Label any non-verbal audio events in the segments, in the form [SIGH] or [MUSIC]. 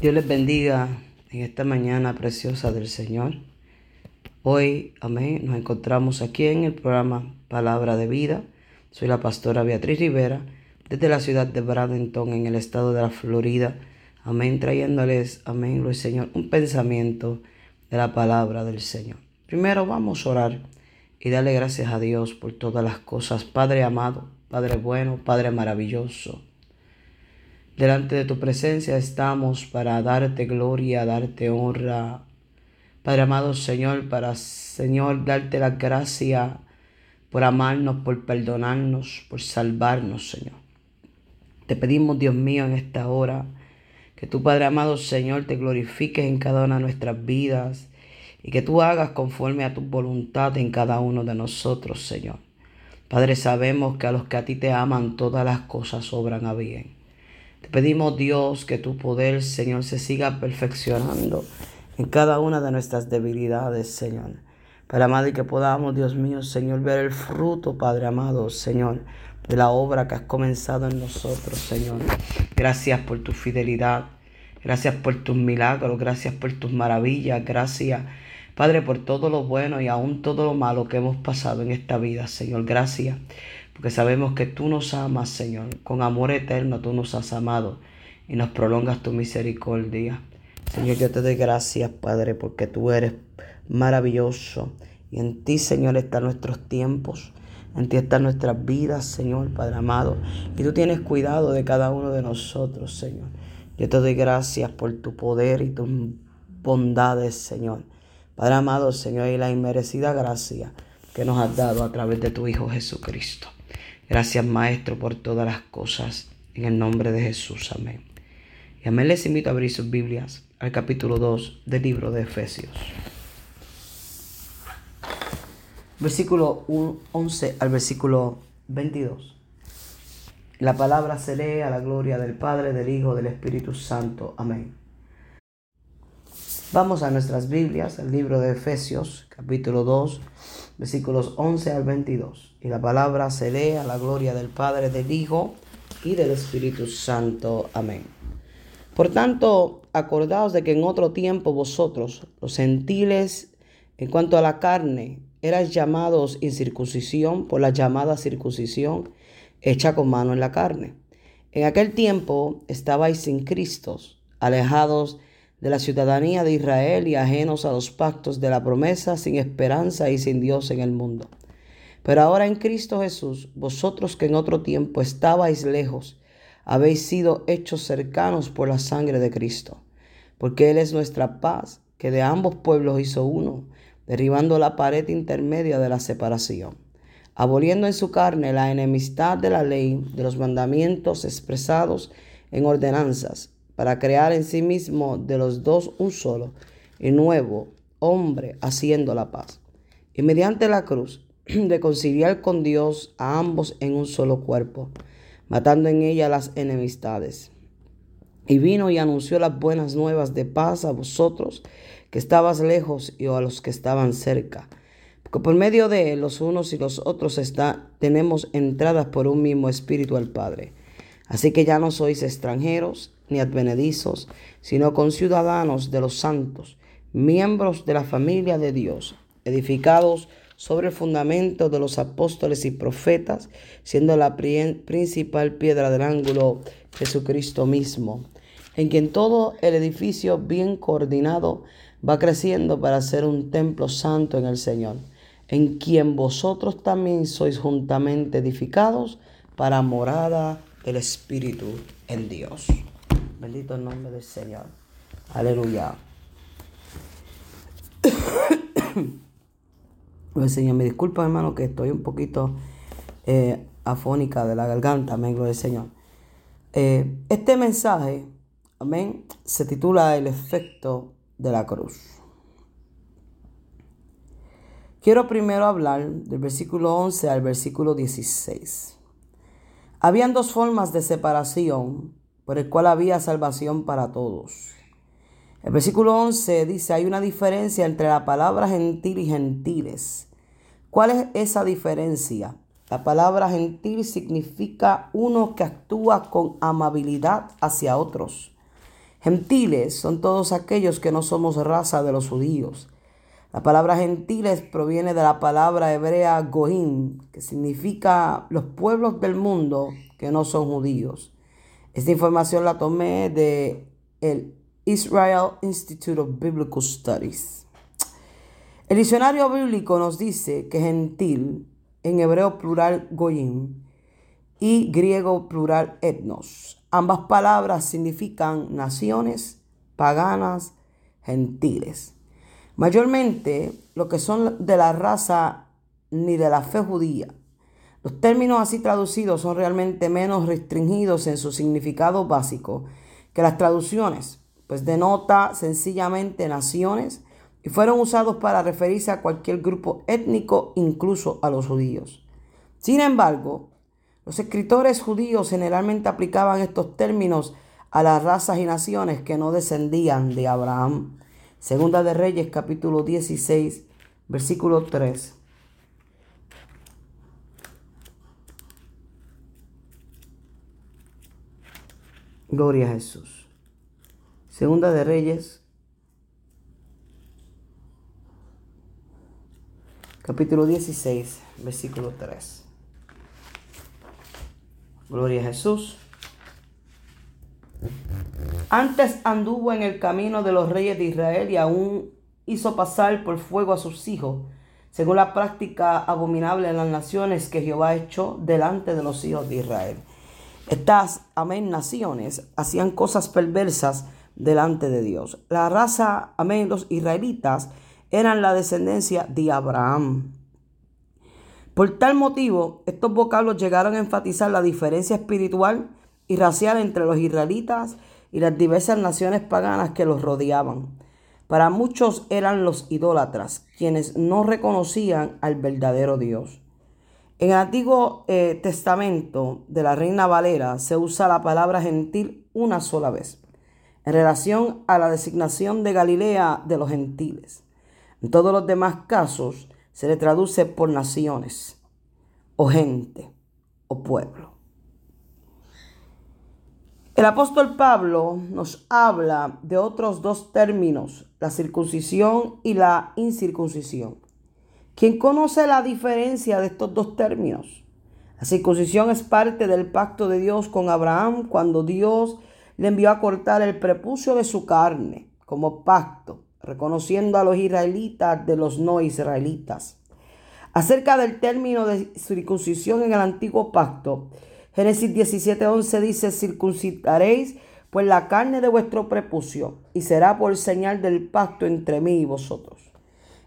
Dios les bendiga en esta mañana preciosa del Señor. Hoy, amén, nos encontramos aquí en el programa Palabra de Vida. Soy la pastora Beatriz Rivera desde la ciudad de Bradenton en el estado de la Florida. Amén, trayéndoles, amén, Luis Señor, un pensamiento de la palabra del Señor. Primero vamos a orar y darle gracias a Dios por todas las cosas. Padre amado, Padre bueno, Padre maravilloso. Delante de tu presencia estamos para darte gloria, darte honra. Padre amado Señor, para Señor darte la gracia por amarnos, por perdonarnos, por salvarnos, Señor. Te pedimos, Dios mío, en esta hora, que tu Padre amado Señor te glorifiques en cada una de nuestras vidas y que tú hagas conforme a tu voluntad en cada uno de nosotros, Señor. Padre, sabemos que a los que a ti te aman todas las cosas obran a bien. Pedimos, Dios, que tu poder, Señor, se siga perfeccionando en cada una de nuestras debilidades, Señor. Para amado y que podamos, Dios mío, Señor, ver el fruto, Padre amado, Señor, de la obra que has comenzado en nosotros, Señor. Gracias por tu fidelidad. Gracias por tus milagros. Gracias por tus maravillas. Gracias, Padre, por todo lo bueno y aún todo lo malo que hemos pasado en esta vida, Señor. Gracias porque sabemos que tú nos amas, Señor. Con amor eterno tú nos has amado y nos prolongas tu misericordia. Señor, yo te doy gracias, Padre, porque tú eres maravilloso. Y en ti, Señor, están nuestros tiempos. En ti están nuestras vidas, Señor, Padre amado. Y tú tienes cuidado de cada uno de nosotros, Señor. Yo te doy gracias por tu poder y tus bondades, Señor. Padre amado, Señor, y la inmerecida gracia que nos has dado a través de tu Hijo Jesucristo. Gracias, Maestro, por todas las cosas. En el nombre de Jesús. Amén. Y amén les invito a abrir sus Biblias al capítulo 2 del libro de Efesios. Versículo 11 al versículo 22. La palabra se lee a la gloria del Padre, del Hijo, del Espíritu Santo. Amén. Vamos a nuestras Biblias, el libro de Efesios, capítulo 2, versículos 11 al 22. Y la palabra se lee a la gloria del Padre, del Hijo y del Espíritu Santo. Amén. Por tanto, acordaos de que en otro tiempo vosotros, los gentiles, en cuanto a la carne, erais llamados incircuncisión por la llamada circuncisión hecha con mano en la carne. En aquel tiempo estabais sin Cristo, alejados de la ciudadanía de Israel y ajenos a los pactos de la promesa, sin esperanza y sin Dios en el mundo. Pero ahora en Cristo Jesús, vosotros que en otro tiempo estabais lejos, habéis sido hechos cercanos por la sangre de Cristo, porque Él es nuestra paz, que de ambos pueblos hizo uno, derribando la pared intermedia de la separación, aboliendo en su carne la enemistad de la ley, de los mandamientos expresados en ordenanzas para crear en sí mismo de los dos un solo y nuevo hombre haciendo la paz. Y mediante la cruz, [CLEARS THROAT] reconciliar con Dios a ambos en un solo cuerpo, matando en ella las enemistades. Y vino y anunció las buenas nuevas de paz a vosotros que estabas lejos y a los que estaban cerca. Porque por medio de él, los unos y los otros está, tenemos entradas por un mismo espíritu al Padre. Así que ya no sois extranjeros ni advenedizos, sino conciudadanos de los santos, miembros de la familia de Dios, edificados sobre el fundamento de los apóstoles y profetas, siendo la principal piedra del ángulo Jesucristo mismo, en quien todo el edificio bien coordinado va creciendo para ser un templo santo en el Señor, en quien vosotros también sois juntamente edificados para morada del Espíritu en Dios. Bendito el nombre del Señor. Aleluya. [COUGHS] El Señor, me disculpa hermano que estoy un poquito eh, afónica de la garganta, amén, gloria al Señor. Eh, este mensaje, amén, se titula El efecto de la cruz. Quiero primero hablar del versículo 11 al versículo 16. Habían dos formas de separación por el cual había salvación para todos. El versículo 11 dice, hay una diferencia entre la palabra gentil y gentiles. ¿Cuál es esa diferencia? La palabra gentil significa uno que actúa con amabilidad hacia otros. Gentiles son todos aquellos que no somos raza de los judíos. La palabra gentiles proviene de la palabra hebrea goim, que significa los pueblos del mundo que no son judíos. Esta información la tomé de el Israel Institute of Biblical Studies. El diccionario bíblico nos dice que gentil, en hebreo plural goyim y griego plural etnos, ambas palabras significan naciones paganas, gentiles. Mayormente lo que son de la raza ni de la fe judía. Los términos así traducidos son realmente menos restringidos en su significado básico que las traducciones, pues denota sencillamente naciones y fueron usados para referirse a cualquier grupo étnico, incluso a los judíos. Sin embargo, los escritores judíos generalmente aplicaban estos términos a las razas y naciones que no descendían de Abraham. Segunda de Reyes capítulo 16, versículo 3. Gloria a Jesús. Segunda de Reyes, capítulo 16, versículo 3. Gloria a Jesús. Antes anduvo en el camino de los reyes de Israel y aún hizo pasar por fuego a sus hijos, según la práctica abominable en las naciones que Jehová echó delante de los hijos de Israel. Estas, amén, naciones hacían cosas perversas delante de Dios. La raza, amén, los israelitas eran la descendencia de Abraham. Por tal motivo, estos vocablos llegaron a enfatizar la diferencia espiritual y racial entre los israelitas y las diversas naciones paganas que los rodeaban. Para muchos eran los idólatras, quienes no reconocían al verdadero Dios. En el Antiguo eh, Testamento de la Reina Valera se usa la palabra gentil una sola vez en relación a la designación de Galilea de los gentiles. En todos los demás casos se le traduce por naciones, o gente, o pueblo. El apóstol Pablo nos habla de otros dos términos, la circuncisión y la incircuncisión. ¿Quién conoce la diferencia de estos dos términos? La circuncisión es parte del pacto de Dios con Abraham cuando Dios le envió a cortar el prepucio de su carne como pacto, reconociendo a los israelitas de los no israelitas. Acerca del término de circuncisión en el antiguo pacto, Génesis 17:11 dice, circuncidaréis pues la carne de vuestro prepucio y será por señal del pacto entre mí y vosotros.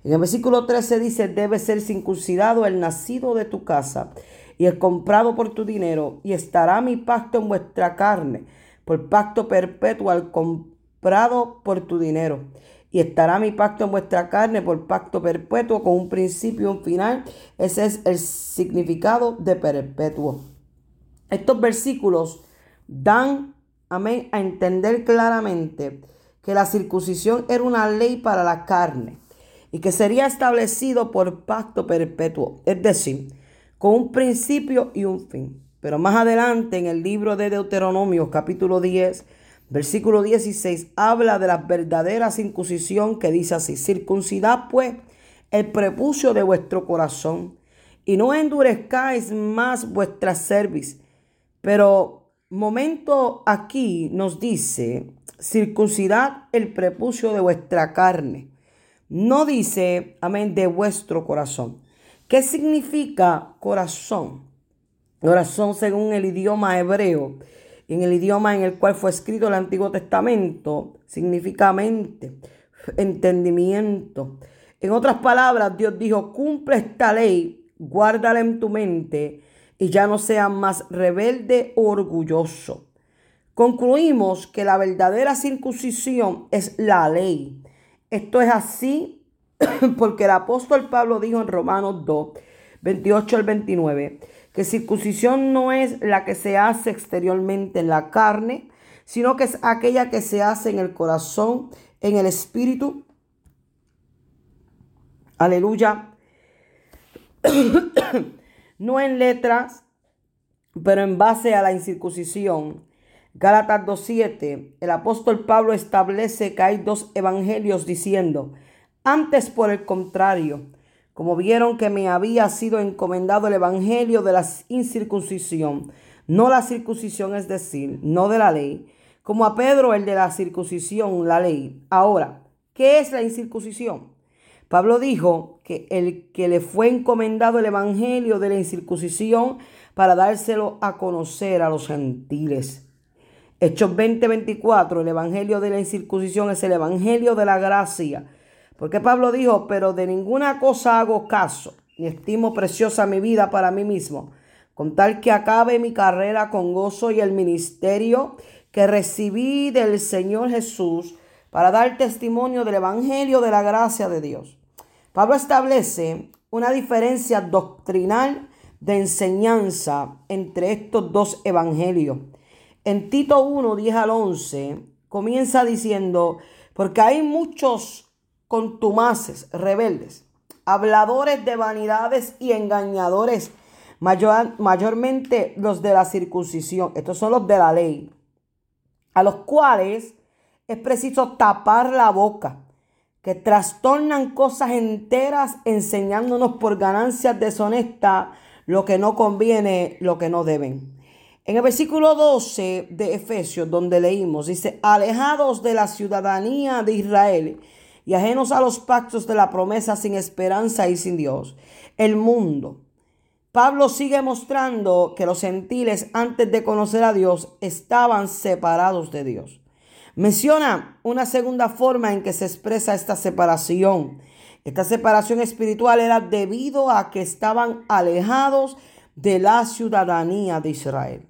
En el versículo 13 dice, debe ser circuncidado el nacido de tu casa y el comprado por tu dinero, y estará mi pacto en vuestra carne por pacto perpetuo al comprado por tu dinero. Y estará mi pacto en vuestra carne por pacto perpetuo con un principio y un final. Ese es el significado de perpetuo. Estos versículos dan, amén, a entender claramente que la circuncisión era una ley para la carne y que sería establecido por pacto perpetuo, es decir, con un principio y un fin. Pero más adelante en el libro de Deuteronomio capítulo 10, versículo 16, habla de la verdadera circuncisión que dice así, circuncidad pues el prepucio de vuestro corazón y no endurezcáis más vuestra cerviz. Pero momento aquí nos dice, circuncidad el prepucio de vuestra carne. No dice, amén, de vuestro corazón. ¿Qué significa corazón? Corazón según el idioma hebreo, en el idioma en el cual fue escrito el Antiguo Testamento, significa mente, entendimiento. En otras palabras, Dios dijo, cumple esta ley, guárdala en tu mente y ya no seas más rebelde o orgulloso. Concluimos que la verdadera circuncisión es la ley. Esto es así [CLEARS THROAT] porque el apóstol Pablo dijo en Romanos 2, 28 al 29, que circuncisión no es la que se hace exteriormente en la carne, sino que es aquella que se hace en el corazón, en el espíritu. Aleluya. [CLEARS THROAT] no en letras, pero en base a la incircuncisión, Gálatas 2.7, el apóstol Pablo establece que hay dos evangelios diciendo, antes por el contrario, como vieron que me había sido encomendado el evangelio de la incircuncisión, no la circuncisión, es decir, no de la ley, como a Pedro el de la circuncisión, la ley. Ahora, ¿qué es la incircuncisión? Pablo dijo que el que le fue encomendado el evangelio de la incircuncisión para dárselo a conocer a los gentiles. Hechos 20:24, el Evangelio de la incircuncisión es el Evangelio de la gracia. Porque Pablo dijo, pero de ninguna cosa hago caso, ni estimo preciosa mi vida para mí mismo, con tal que acabe mi carrera con gozo y el ministerio que recibí del Señor Jesús para dar testimonio del Evangelio de la gracia de Dios. Pablo establece una diferencia doctrinal de enseñanza entre estos dos evangelios. En Tito 1, 10 al 11, comienza diciendo, porque hay muchos contumaces, rebeldes, habladores de vanidades y engañadores, mayor, mayormente los de la circuncisión, estos son los de la ley, a los cuales es preciso tapar la boca, que trastornan cosas enteras enseñándonos por ganancias deshonestas lo que no conviene, lo que no deben en el versículo 12 de Efesios, donde leímos, dice, alejados de la ciudadanía de Israel y ajenos a los pactos de la promesa sin esperanza y sin Dios, el mundo. Pablo sigue mostrando que los gentiles antes de conocer a Dios estaban separados de Dios. Menciona una segunda forma en que se expresa esta separación. Esta separación espiritual era debido a que estaban alejados de la ciudadanía de Israel.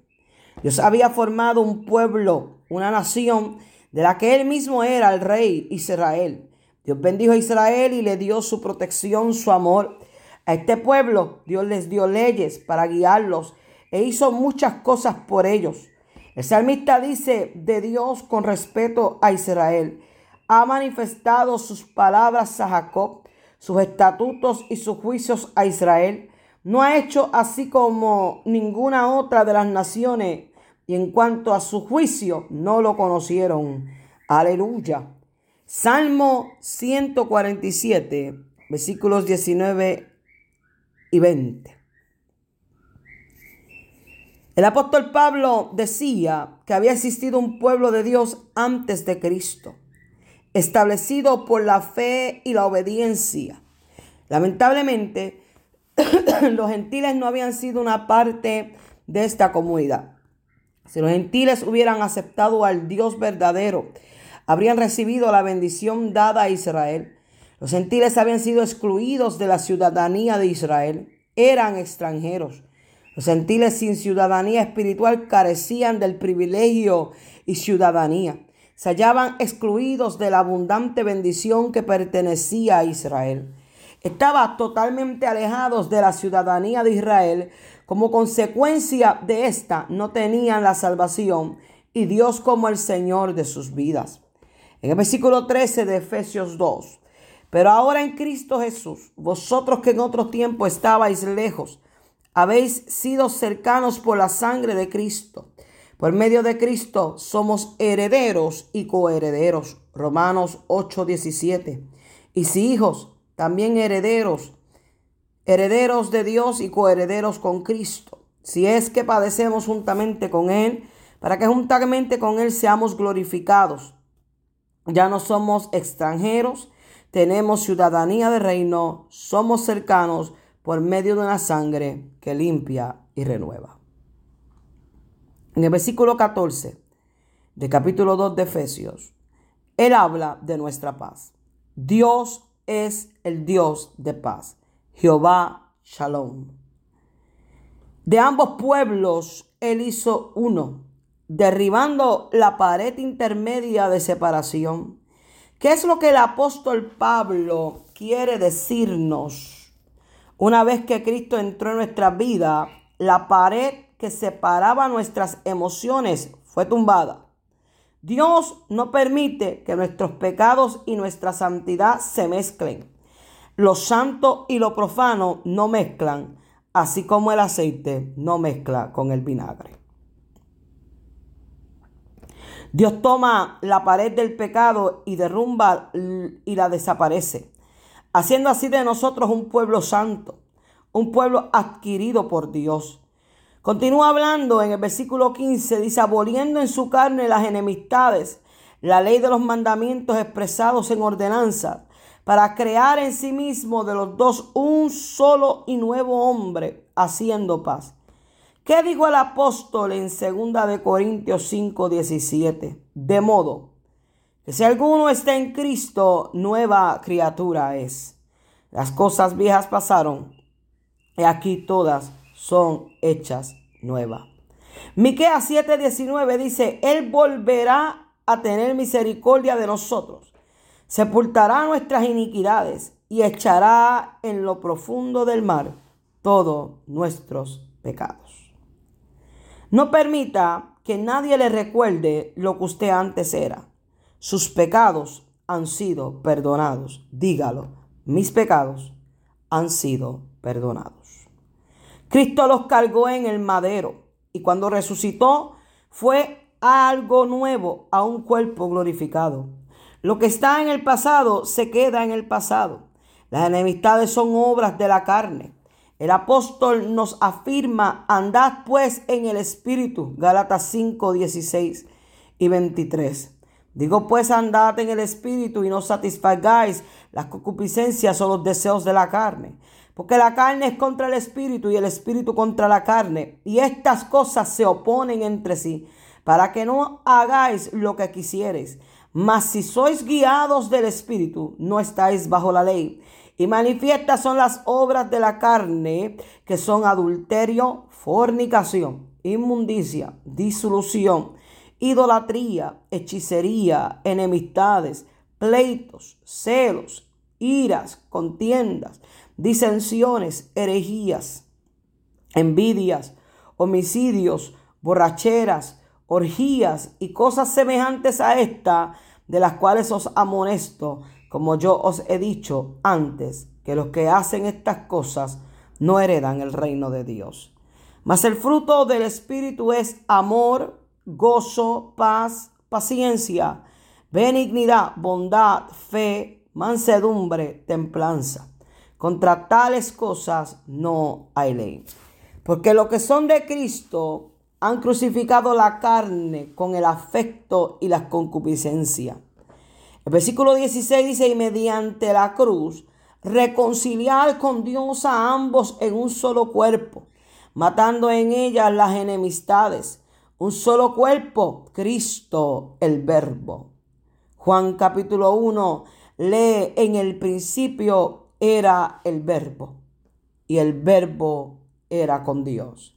Dios había formado un pueblo, una nación, de la que él mismo era el rey Israel. Dios bendijo a Israel y le dio su protección, su amor. A este pueblo Dios les dio leyes para guiarlos e hizo muchas cosas por ellos. El salmista dice de Dios con respeto a Israel. Ha manifestado sus palabras a Jacob, sus estatutos y sus juicios a Israel. No ha hecho así como ninguna otra de las naciones y en cuanto a su juicio no lo conocieron. Aleluya. Salmo 147, versículos 19 y 20. El apóstol Pablo decía que había existido un pueblo de Dios antes de Cristo, establecido por la fe y la obediencia. Lamentablemente, [CLEARS THROAT] los gentiles no habían sido una parte de esta comunidad. Si los gentiles hubieran aceptado al Dios verdadero, habrían recibido la bendición dada a Israel. Los gentiles habían sido excluidos de la ciudadanía de Israel. Eran extranjeros. Los gentiles sin ciudadanía espiritual carecían del privilegio y ciudadanía. Se hallaban excluidos de la abundante bendición que pertenecía a Israel. Estaban totalmente alejados de la ciudadanía de Israel como consecuencia de esta, no tenían la salvación y Dios como el Señor de sus vidas. En el versículo 13 de Efesios 2. Pero ahora en Cristo Jesús, vosotros que en otro tiempo estabais lejos, habéis sido cercanos por la sangre de Cristo. Por medio de Cristo somos herederos y coherederos. Romanos 8:17. Y si hijos, también herederos herederos de Dios y coherederos con Cristo, si es que padecemos juntamente con Él, para que juntamente con Él seamos glorificados. Ya no somos extranjeros, tenemos ciudadanía de reino, somos cercanos por medio de una sangre que limpia y renueva. En el versículo 14 de capítulo 2 de Efesios, Él habla de nuestra paz. Dios es el Dios de paz. Jehová Shalom. De ambos pueblos él hizo uno, derribando la pared intermedia de separación. ¿Qué es lo que el apóstol Pablo quiere decirnos? Una vez que Cristo entró en nuestra vida, la pared que separaba nuestras emociones fue tumbada. Dios no permite que nuestros pecados y nuestra santidad se mezclen. Lo santo y lo profano no mezclan, así como el aceite no mezcla con el vinagre. Dios toma la pared del pecado y derrumba y la desaparece, haciendo así de nosotros un pueblo santo, un pueblo adquirido por Dios. Continúa hablando en el versículo 15, dice, aboliendo en su carne las enemistades, la ley de los mandamientos expresados en ordenanza, para crear en sí mismo de los dos un solo y nuevo hombre, haciendo paz ¿Qué dijo el apóstol en 2 de Corintios 5, 17? De modo que si alguno está en Cristo, nueva criatura es. Las cosas viejas pasaron y aquí todas son hechas nuevas. Miqueas 7:19 dice, él volverá a tener misericordia de nosotros, sepultará nuestras iniquidades y echará en lo profundo del mar todos nuestros pecados. No permita que nadie le recuerde lo que usted antes era. Sus pecados han sido perdonados. Dígalo, mis pecados han sido perdonados. Cristo los cargó en el madero y cuando resucitó fue algo nuevo, a un cuerpo glorificado. Lo que está en el pasado se queda en el pasado. Las enemistades son obras de la carne. El apóstol nos afirma, andad pues en el Espíritu, Gálatas 5, 16 y 23. Digo pues, andad en el Espíritu y no satisfagáis las concupiscencias o los deseos de la carne. Porque la carne es contra el Espíritu y el Espíritu contra la carne. Y estas cosas se oponen entre sí, para que no hagáis lo que quisiereis. Mas si sois guiados del Espíritu, no estáis bajo la ley. Y manifiestas son las obras de la carne, que son adulterio, fornicación, inmundicia, disolución, idolatría, hechicería, enemistades, pleitos, celos, iras, contiendas, disensiones, herejías, envidias, homicidios, borracheras, orgías y cosas semejantes a esta, de las cuales os amonesto como yo os he dicho antes, que los que hacen estas cosas no heredan el reino de Dios. Mas el fruto del Espíritu es amor, gozo, paz, paciencia, benignidad, bondad, fe, mansedumbre, templanza. Contra tales cosas no hay ley. Porque los que son de Cristo han crucificado la carne con el afecto y la concupiscencia. El versículo 16 dice, y mediante la cruz, reconciliar con Dios a ambos en un solo cuerpo, matando en ellas las enemistades. Un solo cuerpo, Cristo el Verbo. Juan capítulo 1 lee, en el principio era el Verbo, y el Verbo era con Dios,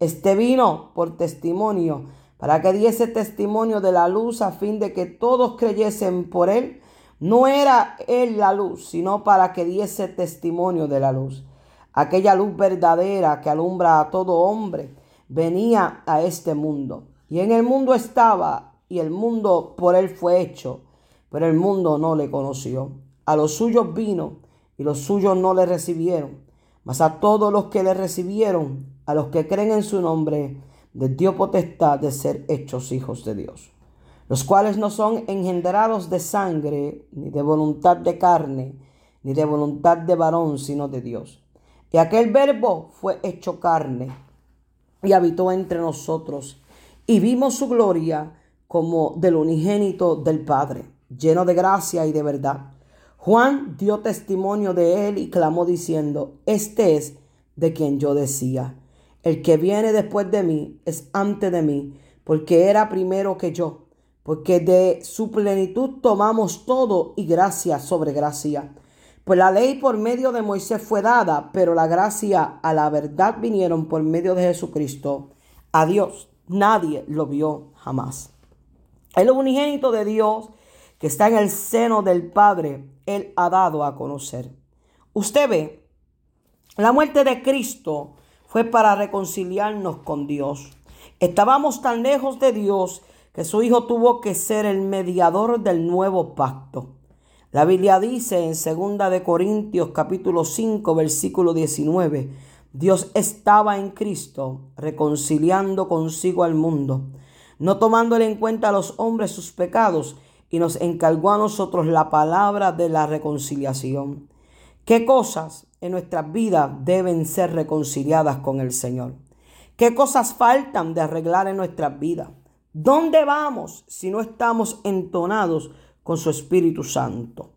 Este vino por testimonio para que diese testimonio de la luz a fin de que todos creyesen por él. No era él la luz, sino para que diese testimonio de la luz. Aquella luz verdadera que alumbra a todo hombre venía a este mundo. Y en el mundo estaba, y el mundo por él fue hecho, pero el mundo no le conoció. A los suyos vino, y los suyos no le recibieron. Mas a todos los que le recibieron, a los que creen en su nombre, de Dios potestad de ser hechos hijos de Dios, los cuales no son engendrados de sangre, ni de voluntad de carne, ni de voluntad de varón, sino de Dios. Y aquel verbo fue hecho carne y habitó entre nosotros, y vimos su gloria como del unigénito del Padre, lleno de gracia y de verdad. Juan dio testimonio de él y clamó diciendo, este es de quien yo decía el que viene después de mí es antes de mí, porque era primero que yo, porque de su plenitud tomamos todo y gracia sobre gracia. Pues la ley por medio de Moisés fue dada, pero la gracia a la verdad vinieron por medio de Jesucristo. A Dios nadie lo vio jamás. El unigénito de Dios que está en el seno del Padre, Él ha dado a conocer. Usted ve, la muerte de Cristo fue para reconciliarnos con Dios. Estábamos tan lejos de Dios que su Hijo tuvo que ser el mediador del nuevo pacto. La Biblia dice en 2 de Corintios capítulo 5 versículo 19, Dios estaba en Cristo reconciliando consigo al mundo, no tomándole en cuenta a los hombres sus pecados, y nos encargó a nosotros la palabra de la reconciliación. ¿Qué cosas en nuestras vidas deben ser reconciliadas con el Señor? ¿Qué cosas faltan de arreglar en nuestras vidas? ¿Dónde vamos si no estamos entonados con su Espíritu Santo.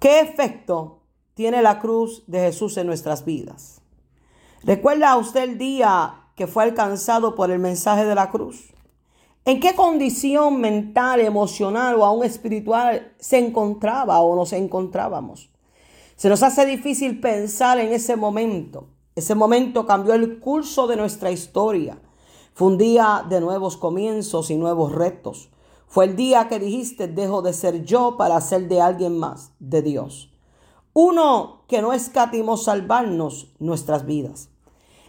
¿Qué efecto tiene la cruz de Jesús en nuestras vidas? ¿Recuerda usted el día que fue alcanzado por el mensaje de la cruz? ¿En qué condición mental, emocional o aún espiritual se encontraba o nos encontrábamos? Se nos hace difícil pensar en ese momento. Ese momento cambió el curso de nuestra historia. Fue un día de nuevos comienzos y nuevos retos. Fue el día que dijiste, dejo de ser yo para ser de alguien más, de Dios. Uno que no escatimó salvarnos nuestras vidas.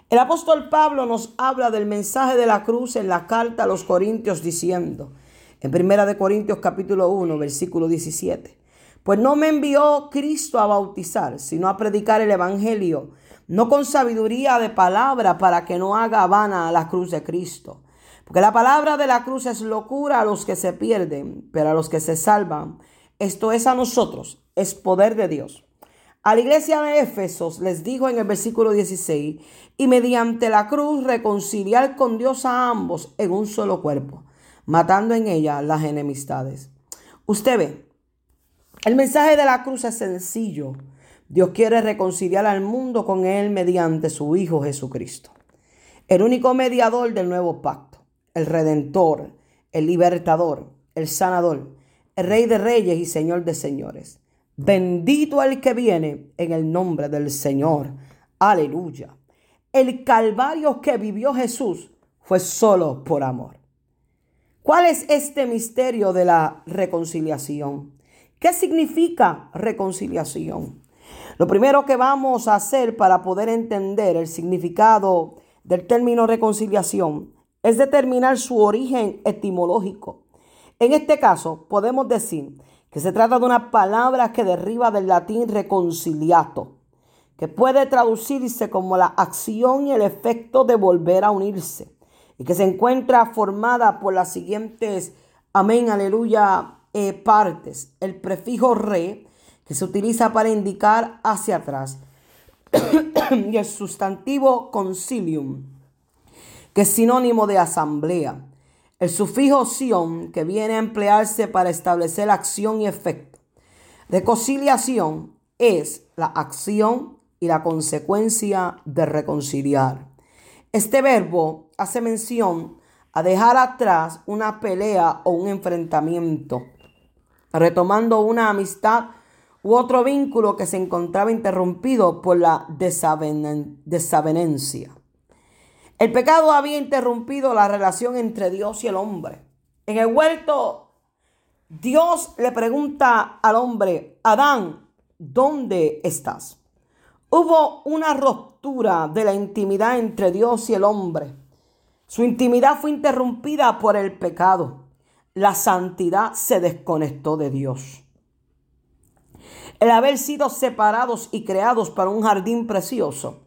El apóstol Pablo nos habla del mensaje de la cruz en la carta a los Corintios diciendo, en Primera de Corintios capítulo 1, versículo 17, pues no me envió Cristo a bautizar, sino a predicar el evangelio no con sabiduría de palabra para que no haga vana la cruz de Cristo. Porque la palabra de la cruz es locura a los que se pierden, pero a los que se salvan, esto es a nosotros, es poder de Dios. A la iglesia de Éfesos les dijo en el versículo 16, y mediante la cruz reconciliar con Dios a ambos en un solo cuerpo, matando en ella las enemistades. Usted ve, el mensaje de la cruz es sencillo, Dios quiere reconciliar al mundo con Él mediante su Hijo Jesucristo. El único mediador del nuevo pacto, el redentor, el libertador, el sanador, el rey de reyes y señor de señores. Bendito el que viene en el nombre del Señor. Aleluya. El calvario que vivió Jesús fue solo por amor. ¿Cuál es este misterio de la reconciliación? ¿Qué significa reconciliación? Lo primero que vamos a hacer para poder entender el significado del término reconciliación es determinar su origen etimológico. En este caso, podemos decir que se trata de una palabra que deriva del latín reconciliato, que puede traducirse como la acción y el efecto de volver a unirse, y que se encuentra formada por las siguientes, amén, aleluya, eh, partes. El prefijo re, que se utiliza para indicar hacia atrás. [COUGHS] y el sustantivo concilium, que es sinónimo de asamblea. El sufijo sion, que viene a emplearse para establecer acción y efecto. Reconciliación es la acción y la consecuencia de reconciliar. Este verbo hace mención a dejar atrás una pelea o un enfrentamiento, retomando una amistad u otro vínculo que se encontraba interrumpido por la desavenencia. El pecado había interrumpido la relación entre Dios y el hombre. En el huerto, Dios le pregunta al hombre, Adán, ¿dónde estás? Hubo una ruptura de la intimidad entre Dios y el hombre. Su intimidad fue interrumpida por el pecado. La santidad se desconectó de Dios. El haber sido separados y creados para un jardín precioso,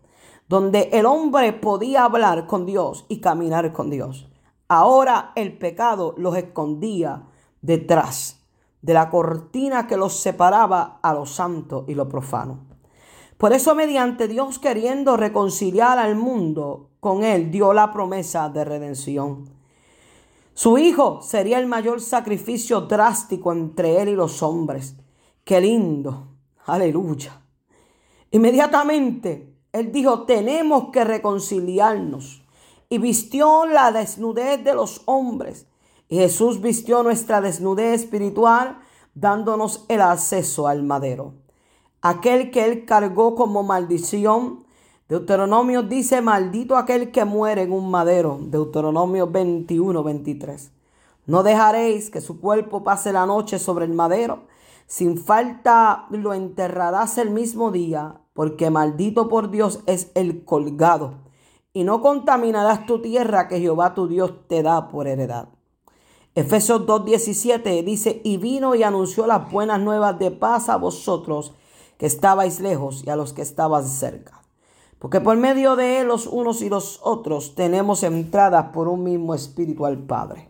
donde el hombre podía hablar con Dios y caminar con Dios. Ahora el pecado los escondía detrás de la cortina que los separaba a lo santo y lo profano. Por eso mediante Dios queriendo reconciliar al mundo con él, dio la promesa de redención. Su hijo sería el mayor sacrificio drástico entre él y los hombres. Qué lindo. Aleluya. Inmediatamente él dijo, tenemos que reconciliarnos. Y vistió la desnudez de los hombres. Y Jesús vistió nuestra desnudez espiritual dándonos el acceso al madero. Aquel que él cargó como maldición, Deuteronomio dice, maldito aquel que muere en un madero. Deuteronomio 21, 23. No dejaréis que su cuerpo pase la noche sobre el madero. Sin falta lo enterrarás el mismo día, porque maldito por Dios es el colgado. Y no contaminarás tu tierra que Jehová tu Dios te da por heredad. Efesios 2.17 dice, y vino y anunció las buenas nuevas de paz a vosotros que estabais lejos y a los que estabais cerca porque por medio de él los unos y los otros tenemos entrada por un mismo espíritu al Padre.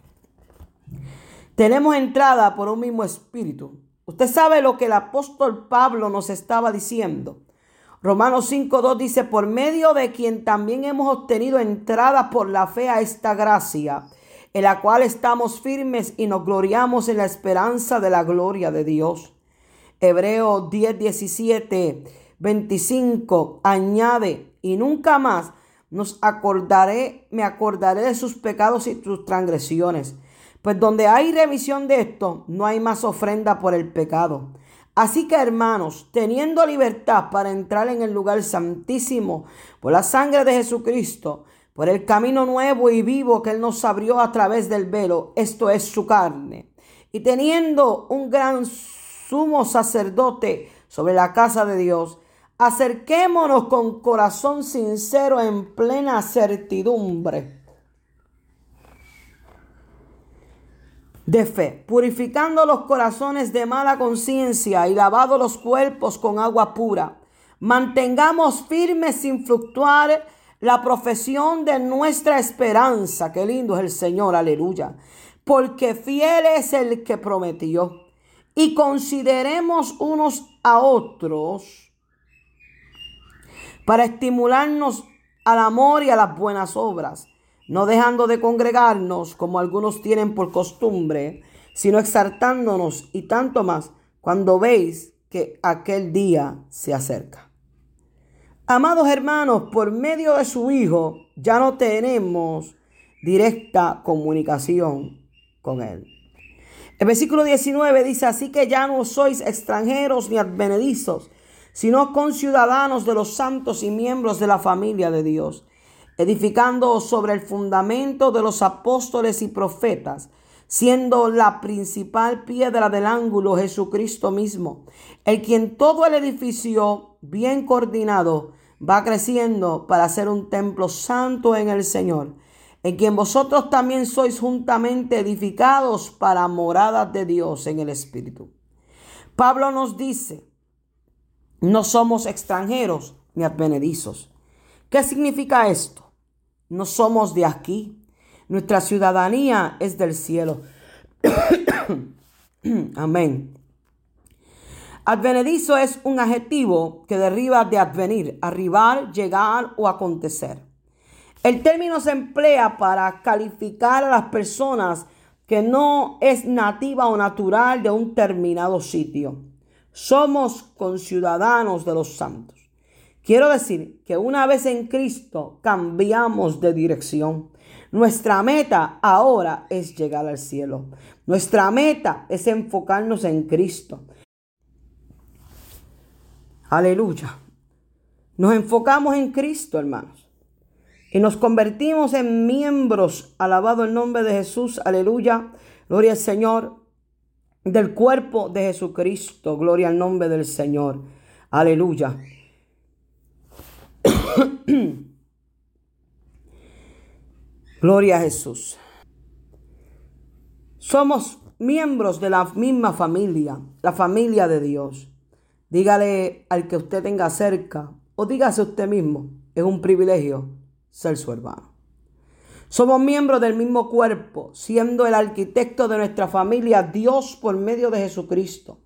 Tenemos entrada por un mismo espíritu. Usted sabe lo que el apóstol Pablo nos estaba diciendo. Romanos 5.2 dice, por medio de quien también hemos obtenido entrada por la fe a esta gracia, en la cual estamos firmes y nos gloriamos en la esperanza de la gloria de Dios. Hebreo 10.17 25 añade, y nunca más nos acordaré, me acordaré de sus pecados y sus transgresiones. Pues donde hay remisión de esto, no hay más ofrenda por el pecado. Así que hermanos, teniendo libertad para entrar en el lugar santísimo por la sangre de Jesucristo, por el camino nuevo y vivo que Él nos abrió a través del velo, esto es su carne, y teniendo un gran sumo sacerdote sobre la casa de Dios, Acerquémonos con corazón sincero en plena certidumbre de fe, purificando los corazones de mala conciencia y lavado los cuerpos con agua pura. Mantengamos firmes sin fluctuar la profesión de nuestra esperanza. Qué lindo es el Señor, aleluya. Porque fiel es el que prometió. Y consideremos unos a otros para estimularnos al amor y a las buenas obras, no dejando de congregarnos como algunos tienen por costumbre, sino exaltándonos y tanto más cuando veis que aquel día se acerca. Amados hermanos, por medio de su Hijo ya no tenemos directa comunicación con Él. El versículo 19 dice, así que ya no sois extranjeros ni advenedizos, sino con ciudadanos de los santos y miembros de la familia de Dios, edificando sobre el fundamento de los apóstoles y profetas, siendo la principal piedra del ángulo Jesucristo mismo, el quien todo el edificio bien coordinado va creciendo para ser un templo santo en el Señor, en quien vosotros también sois juntamente edificados para moradas de Dios en el Espíritu. Pablo nos dice, no somos extranjeros ni advenedizos. ¿Qué significa esto? No somos de aquí. Nuestra ciudadanía es del cielo. [COUGHS] Amén. Advenedizo es un adjetivo que deriva de advenir, arribar, llegar o acontecer. El término se emplea para calificar a las personas que no es nativa o natural de un determinado sitio. Somos conciudadanos de los santos. Quiero decir que una vez en Cristo cambiamos de dirección. Nuestra meta ahora es llegar al cielo. Nuestra meta es enfocarnos en Cristo. Aleluya. Nos enfocamos en Cristo, hermanos. Y nos convertimos en miembros. Alabado el nombre de Jesús. Aleluya. Gloria al Señor del cuerpo de Jesucristo. Gloria al nombre del Señor. Aleluya. [COUGHS] Gloria a Jesús. Somos miembros de la misma familia, la familia de Dios. Dígale al que usted tenga cerca o dígase usted mismo, es un privilegio ser su hermano. Somos miembros del mismo cuerpo, siendo el arquitecto de nuestra familia Dios por medio de Jesucristo.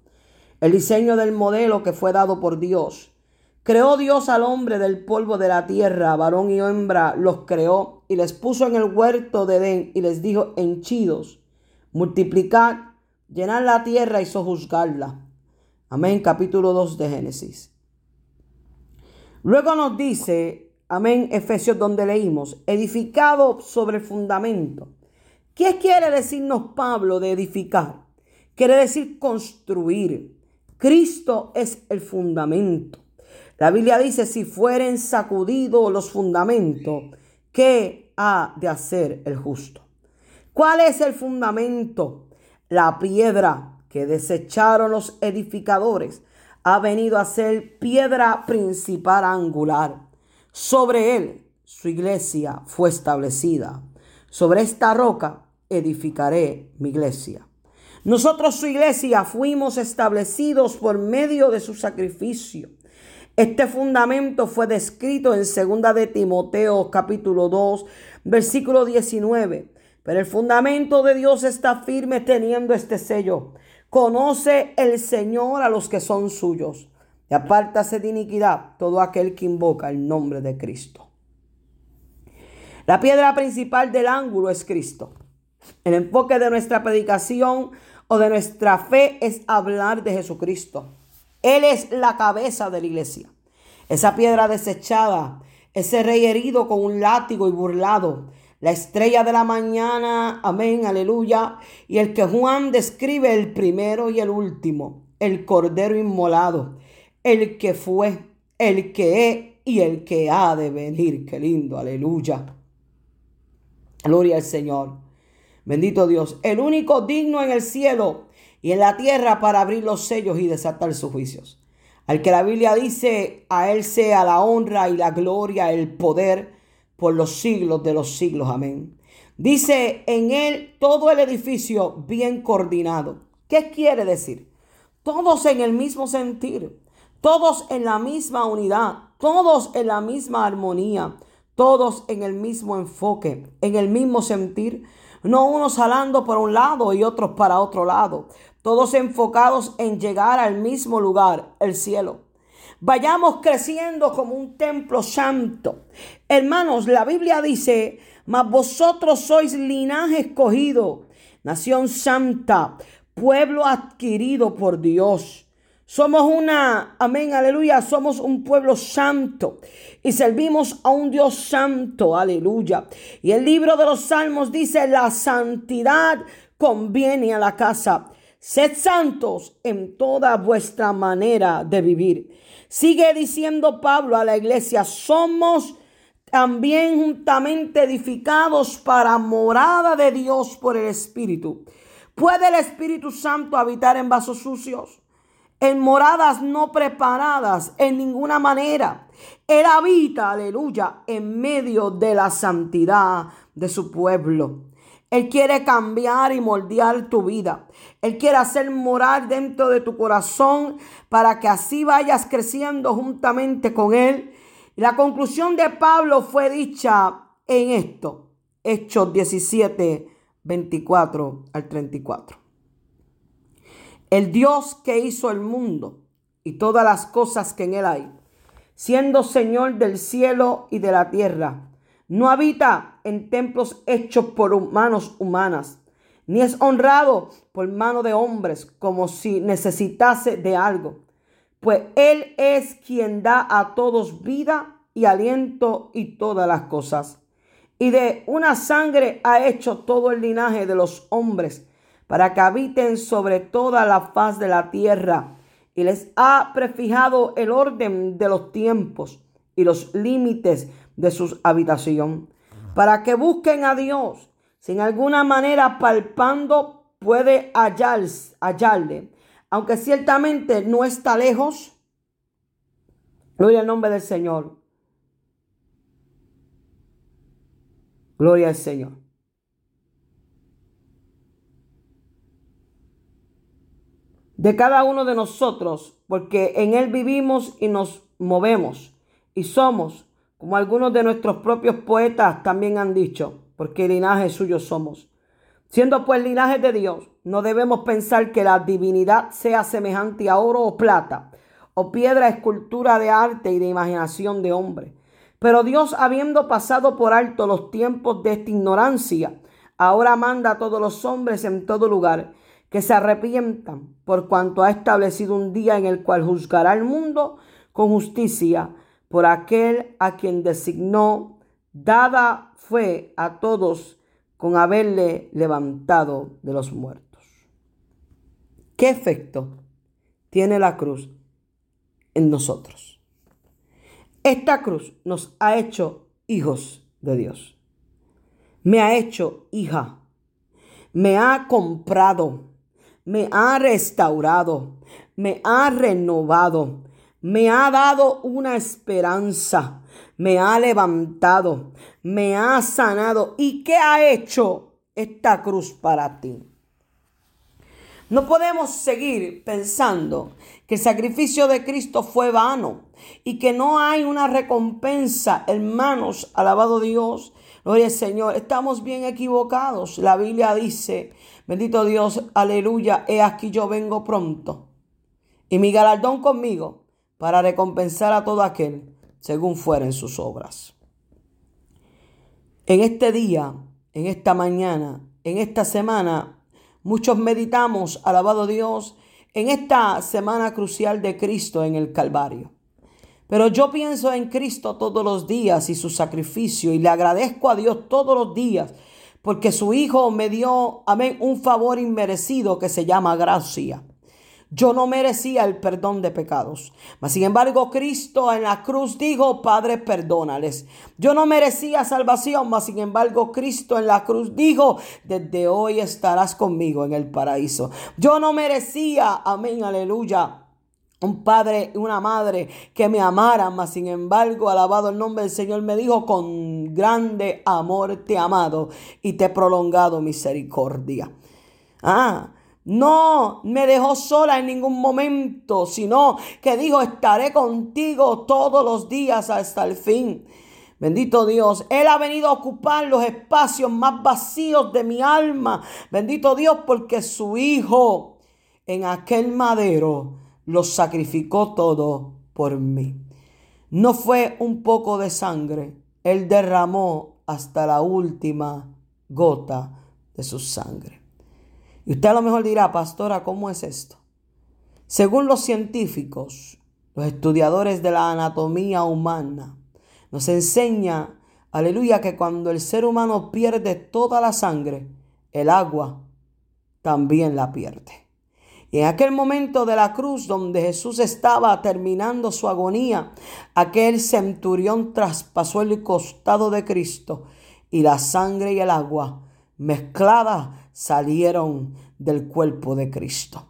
El diseño del modelo que fue dado por Dios. Creó Dios al hombre del polvo de la tierra, varón y hembra los creó y les puso en el huerto de Edén y les dijo, henchidos, multiplicad, llenad la tierra y sojuzgarla. Amén, capítulo 2 de Génesis. Luego nos dice Amén, Efesios donde leímos, edificado sobre el fundamento. ¿Qué quiere decirnos Pablo de edificar? Quiere decir construir. Cristo es el fundamento. La Biblia dice, si fueren sacudidos los fundamentos, ¿qué ha de hacer el justo? ¿Cuál es el fundamento? La piedra que desecharon los edificadores ha venido a ser piedra principal angular. Sobre él su iglesia fue establecida. Sobre esta roca edificaré mi iglesia. Nosotros su iglesia fuimos establecidos por medio de su sacrificio. Este fundamento fue descrito en 2 de Timoteo capítulo 2, versículo 19. Pero el fundamento de Dios está firme teniendo este sello. Conoce el Señor a los que son suyos. Y apártase de iniquidad todo aquel que invoca el nombre de Cristo. La piedra principal del ángulo es Cristo. El enfoque de nuestra predicación o de nuestra fe es hablar de Jesucristo. Él es la cabeza de la iglesia. Esa piedra desechada, ese rey herido con un látigo y burlado, la estrella de la mañana, amén, aleluya, y el que Juan describe el primero y el último, el cordero inmolado, el que fue, el que es y el que ha de venir. Qué lindo, aleluya. Gloria al Señor. Bendito Dios, el único digno en el cielo y en la tierra para abrir los sellos y desatar sus juicios. Al que la Biblia dice, a Él sea la honra y la gloria, el poder por los siglos de los siglos. Amén. Dice en Él todo el edificio bien coordinado. ¿Qué quiere decir? Todos en el mismo sentir, todos en la misma unidad, todos en la misma armonía, todos en el mismo enfoque, en el mismo sentir no unos jalando por un lado y otros para otro lado, todos enfocados en llegar al mismo lugar, el cielo. Vayamos creciendo como un templo santo. Hermanos, la Biblia dice, mas vosotros sois linaje escogido, nación santa, pueblo adquirido por Dios somos una, amén, aleluya, somos un pueblo santo y servimos a un Dios santo, aleluya. Y el libro de los Salmos dice, la santidad conviene a la casa. Sed santos en toda vuestra manera de vivir. Sigue diciendo Pablo a la iglesia, somos también juntamente edificados para morada de Dios por el Espíritu. ¿Puede el Espíritu Santo habitar en vasos sucios? en moradas no preparadas en ninguna manera. Él habita, aleluya, en medio de la santidad de su pueblo. Él quiere cambiar y moldear tu vida. Él quiere hacer morar dentro de tu corazón para que así vayas creciendo juntamente con Él. la conclusión de Pablo fue dicha en esto. Hechos 17, 24 al 34. El Dios que hizo el mundo y todas las cosas que en él hay, siendo Señor del cielo y de la tierra, no habita en templos hechos por manos humanas, ni es honrado por mano de hombres como si necesitase de algo, pues Él es quien da a todos vida y aliento y todas las cosas. Y de una sangre ha hecho todo el linaje de los hombres para que habiten sobre toda la faz de la tierra, y les ha prefijado el orden de los tiempos y los límites de su habitación, para que busquen a Dios, sin alguna manera palpando puede hallarle, aunque ciertamente no está lejos. Gloria al nombre del Señor. Gloria al Señor. de cada uno de nosotros, porque en Él vivimos y nos movemos y somos, como algunos de nuestros propios poetas también han dicho, porque linaje suyo somos. Siendo pues linaje de Dios, no debemos pensar que la divinidad sea semejante a oro o plata, o piedra escultura de arte y de imaginación de hombre. Pero Dios, habiendo pasado por alto los tiempos de esta ignorancia, ahora manda a todos los hombres en todo lugar que se arrepientan por cuanto ha establecido un día en el cual juzgará al mundo con justicia por aquel a quien designó, dada fue a todos con haberle levantado de los muertos. ¿Qué efecto tiene la cruz en nosotros? Esta cruz nos ha hecho hijos de Dios. Me ha hecho hija. Me ha comprado. Me ha restaurado. Me ha renovado. Me ha dado una esperanza. Me ha levantado. Me ha sanado. ¿Y qué ha hecho esta cruz para ti? No podemos seguir pensando que el sacrificio de Cristo fue vano y que no hay una recompensa, hermanos, alabado Dios. Gloria al Señor, estamos bien equivocados. La Biblia dice, bendito Dios, aleluya, he aquí yo vengo pronto. Y mi galardón conmigo para recompensar a todo aquel según fueren sus obras. En este día, en esta mañana, en esta semana, Muchos meditamos, alabado Dios, en esta semana crucial de Cristo en el Calvario. Pero yo pienso en Cristo todos los días y su sacrificio y le agradezco a Dios todos los días porque su Hijo me dio, amén, un favor inmerecido que se llama gracia. Yo no merecía el perdón de pecados. Mas sin embargo, Cristo en la cruz dijo, Padre, perdónales. Yo no merecía salvación, mas sin embargo, Cristo en la cruz dijo, desde hoy estarás conmigo en el paraíso. Yo no merecía, amén, aleluya un padre y una madre que me amaran, mas sin embargo, alabado el nombre del Señor, me dijo, con grande amor te he amado y te he prolongado misericordia. Ah, no me dejó sola en ningún momento, sino que dijo, estaré contigo todos los días hasta el fin. Bendito Dios, Él ha venido a ocupar los espacios más vacíos de mi alma. Bendito Dios, porque su Hijo en aquel madero lo sacrificó todo por mí. No fue un poco de sangre, Él derramó hasta la última gota de su sangre. Y usted a lo mejor dirá, pastora, ¿cómo es esto? Según los científicos, los estudiadores de la anatomía humana, nos enseña, aleluya, que cuando el ser humano pierde toda la sangre, el agua también la pierde. Y en aquel momento de la cruz donde Jesús estaba terminando su agonía, aquel centurión traspasó el costado de Cristo y la sangre y el agua mezcladas salieron del cuerpo de Cristo.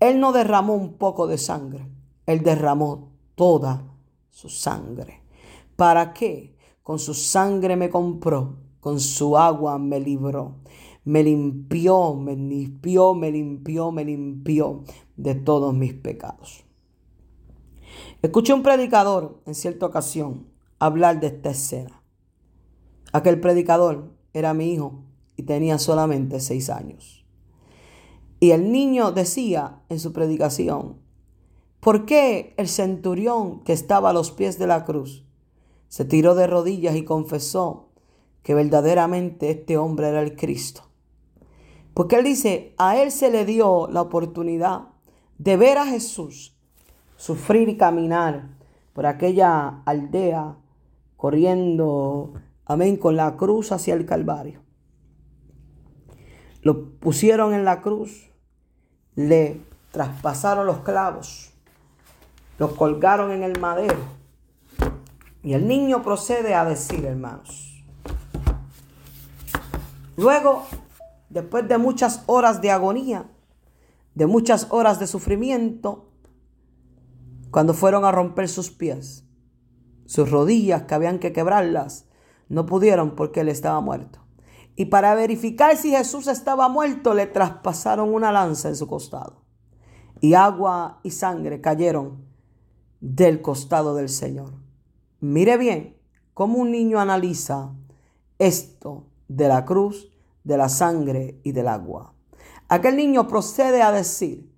Él no derramó un poco de sangre, Él derramó toda su sangre. ¿Para qué? Con su sangre me compró, con su agua me libró, me limpió, me limpió, me limpió, me limpió de todos mis pecados. Escuché un predicador en cierta ocasión hablar de esta escena. Aquel predicador era mi hijo y tenía solamente seis años. Y el niño decía en su predicación, ¿por qué el centurión que estaba a los pies de la cruz se tiró de rodillas y confesó que verdaderamente este hombre era el Cristo? Porque él dice, a él se le dio la oportunidad de ver a Jesús sufrir y caminar por aquella aldea, corriendo, amén, con la cruz hacia el Calvario. Lo pusieron en la cruz, le traspasaron los clavos, lo colgaron en el madero. Y el niño procede a decir, hermanos. Luego, después de muchas horas de agonía, de muchas horas de sufrimiento, cuando fueron a romper sus pies, sus rodillas que habían que quebrarlas, no pudieron porque él estaba muerto. Y para verificar si Jesús estaba muerto, le traspasaron una lanza en su costado. Y agua y sangre cayeron del costado del Señor. Mire bien cómo un niño analiza esto de la cruz, de la sangre y del agua. Aquel niño procede a decir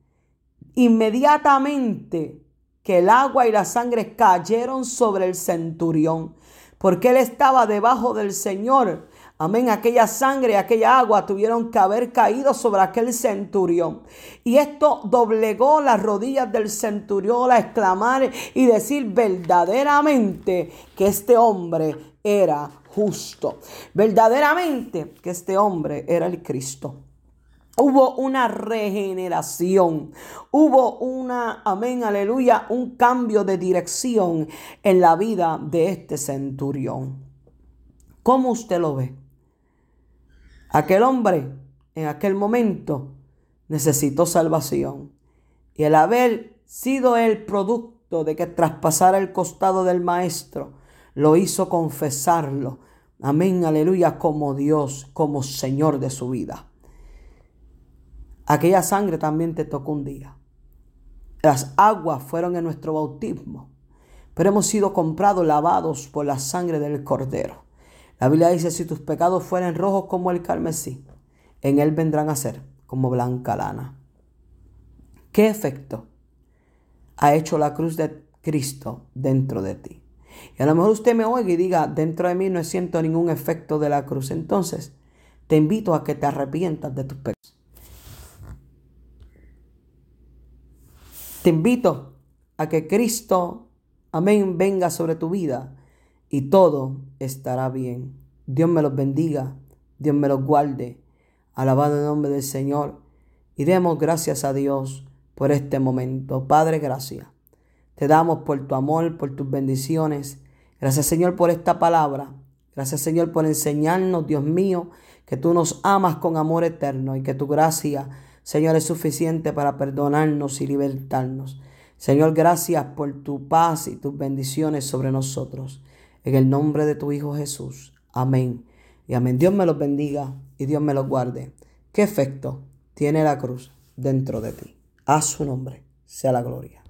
inmediatamente que el agua y la sangre cayeron sobre el centurión, porque él estaba debajo del Señor Amén. Aquella sangre, aquella agua tuvieron que haber caído sobre aquel centurión. Y esto doblegó las rodillas del centurión a exclamar y decir verdaderamente que este hombre era justo. Verdaderamente que este hombre era el Cristo. Hubo una regeneración, hubo una, amén, aleluya, un cambio de dirección en la vida de este centurión. ¿Cómo usted lo ve? Aquel hombre en aquel momento necesitó salvación y el haber sido el producto de que traspasara el costado del maestro, lo hizo confesarlo, amén, aleluya, como Dios, como Señor de su vida. Aquella sangre también te tocó un día. Las aguas fueron en nuestro bautismo, pero hemos sido comprados, lavados por la sangre del Cordero. La Biblia dice, si tus pecados fueren rojos como el carmesí, en él vendrán a ser como blanca lana. ¿Qué efecto ha hecho la cruz de Cristo dentro de ti? Y a lo mejor usted me oiga y diga, dentro de mí no siento ningún efecto de la cruz. Entonces, te invito a que te arrepientas de tus pecados. Te invito a que Cristo, amén, venga sobre tu vida y todo estará bien. Dios me los bendiga, Dios me los guarde. Alabado el nombre del Señor y demos gracias a Dios por este momento. Padre, gracias. Te damos por tu amor, por tus bendiciones. Gracias Señor por esta palabra. Gracias Señor por enseñarnos, Dios mío, que tú nos amas con amor eterno y que tu gracia Señor, es suficiente para perdonarnos y libertarnos. Señor, gracias por tu paz y tus bendiciones sobre nosotros. En el nombre de tu Hijo Jesús. Amén. Y amén. Dios me los bendiga y Dios me los guarde. ¿Qué efecto tiene la cruz dentro de ti? A su nombre sea la gloria.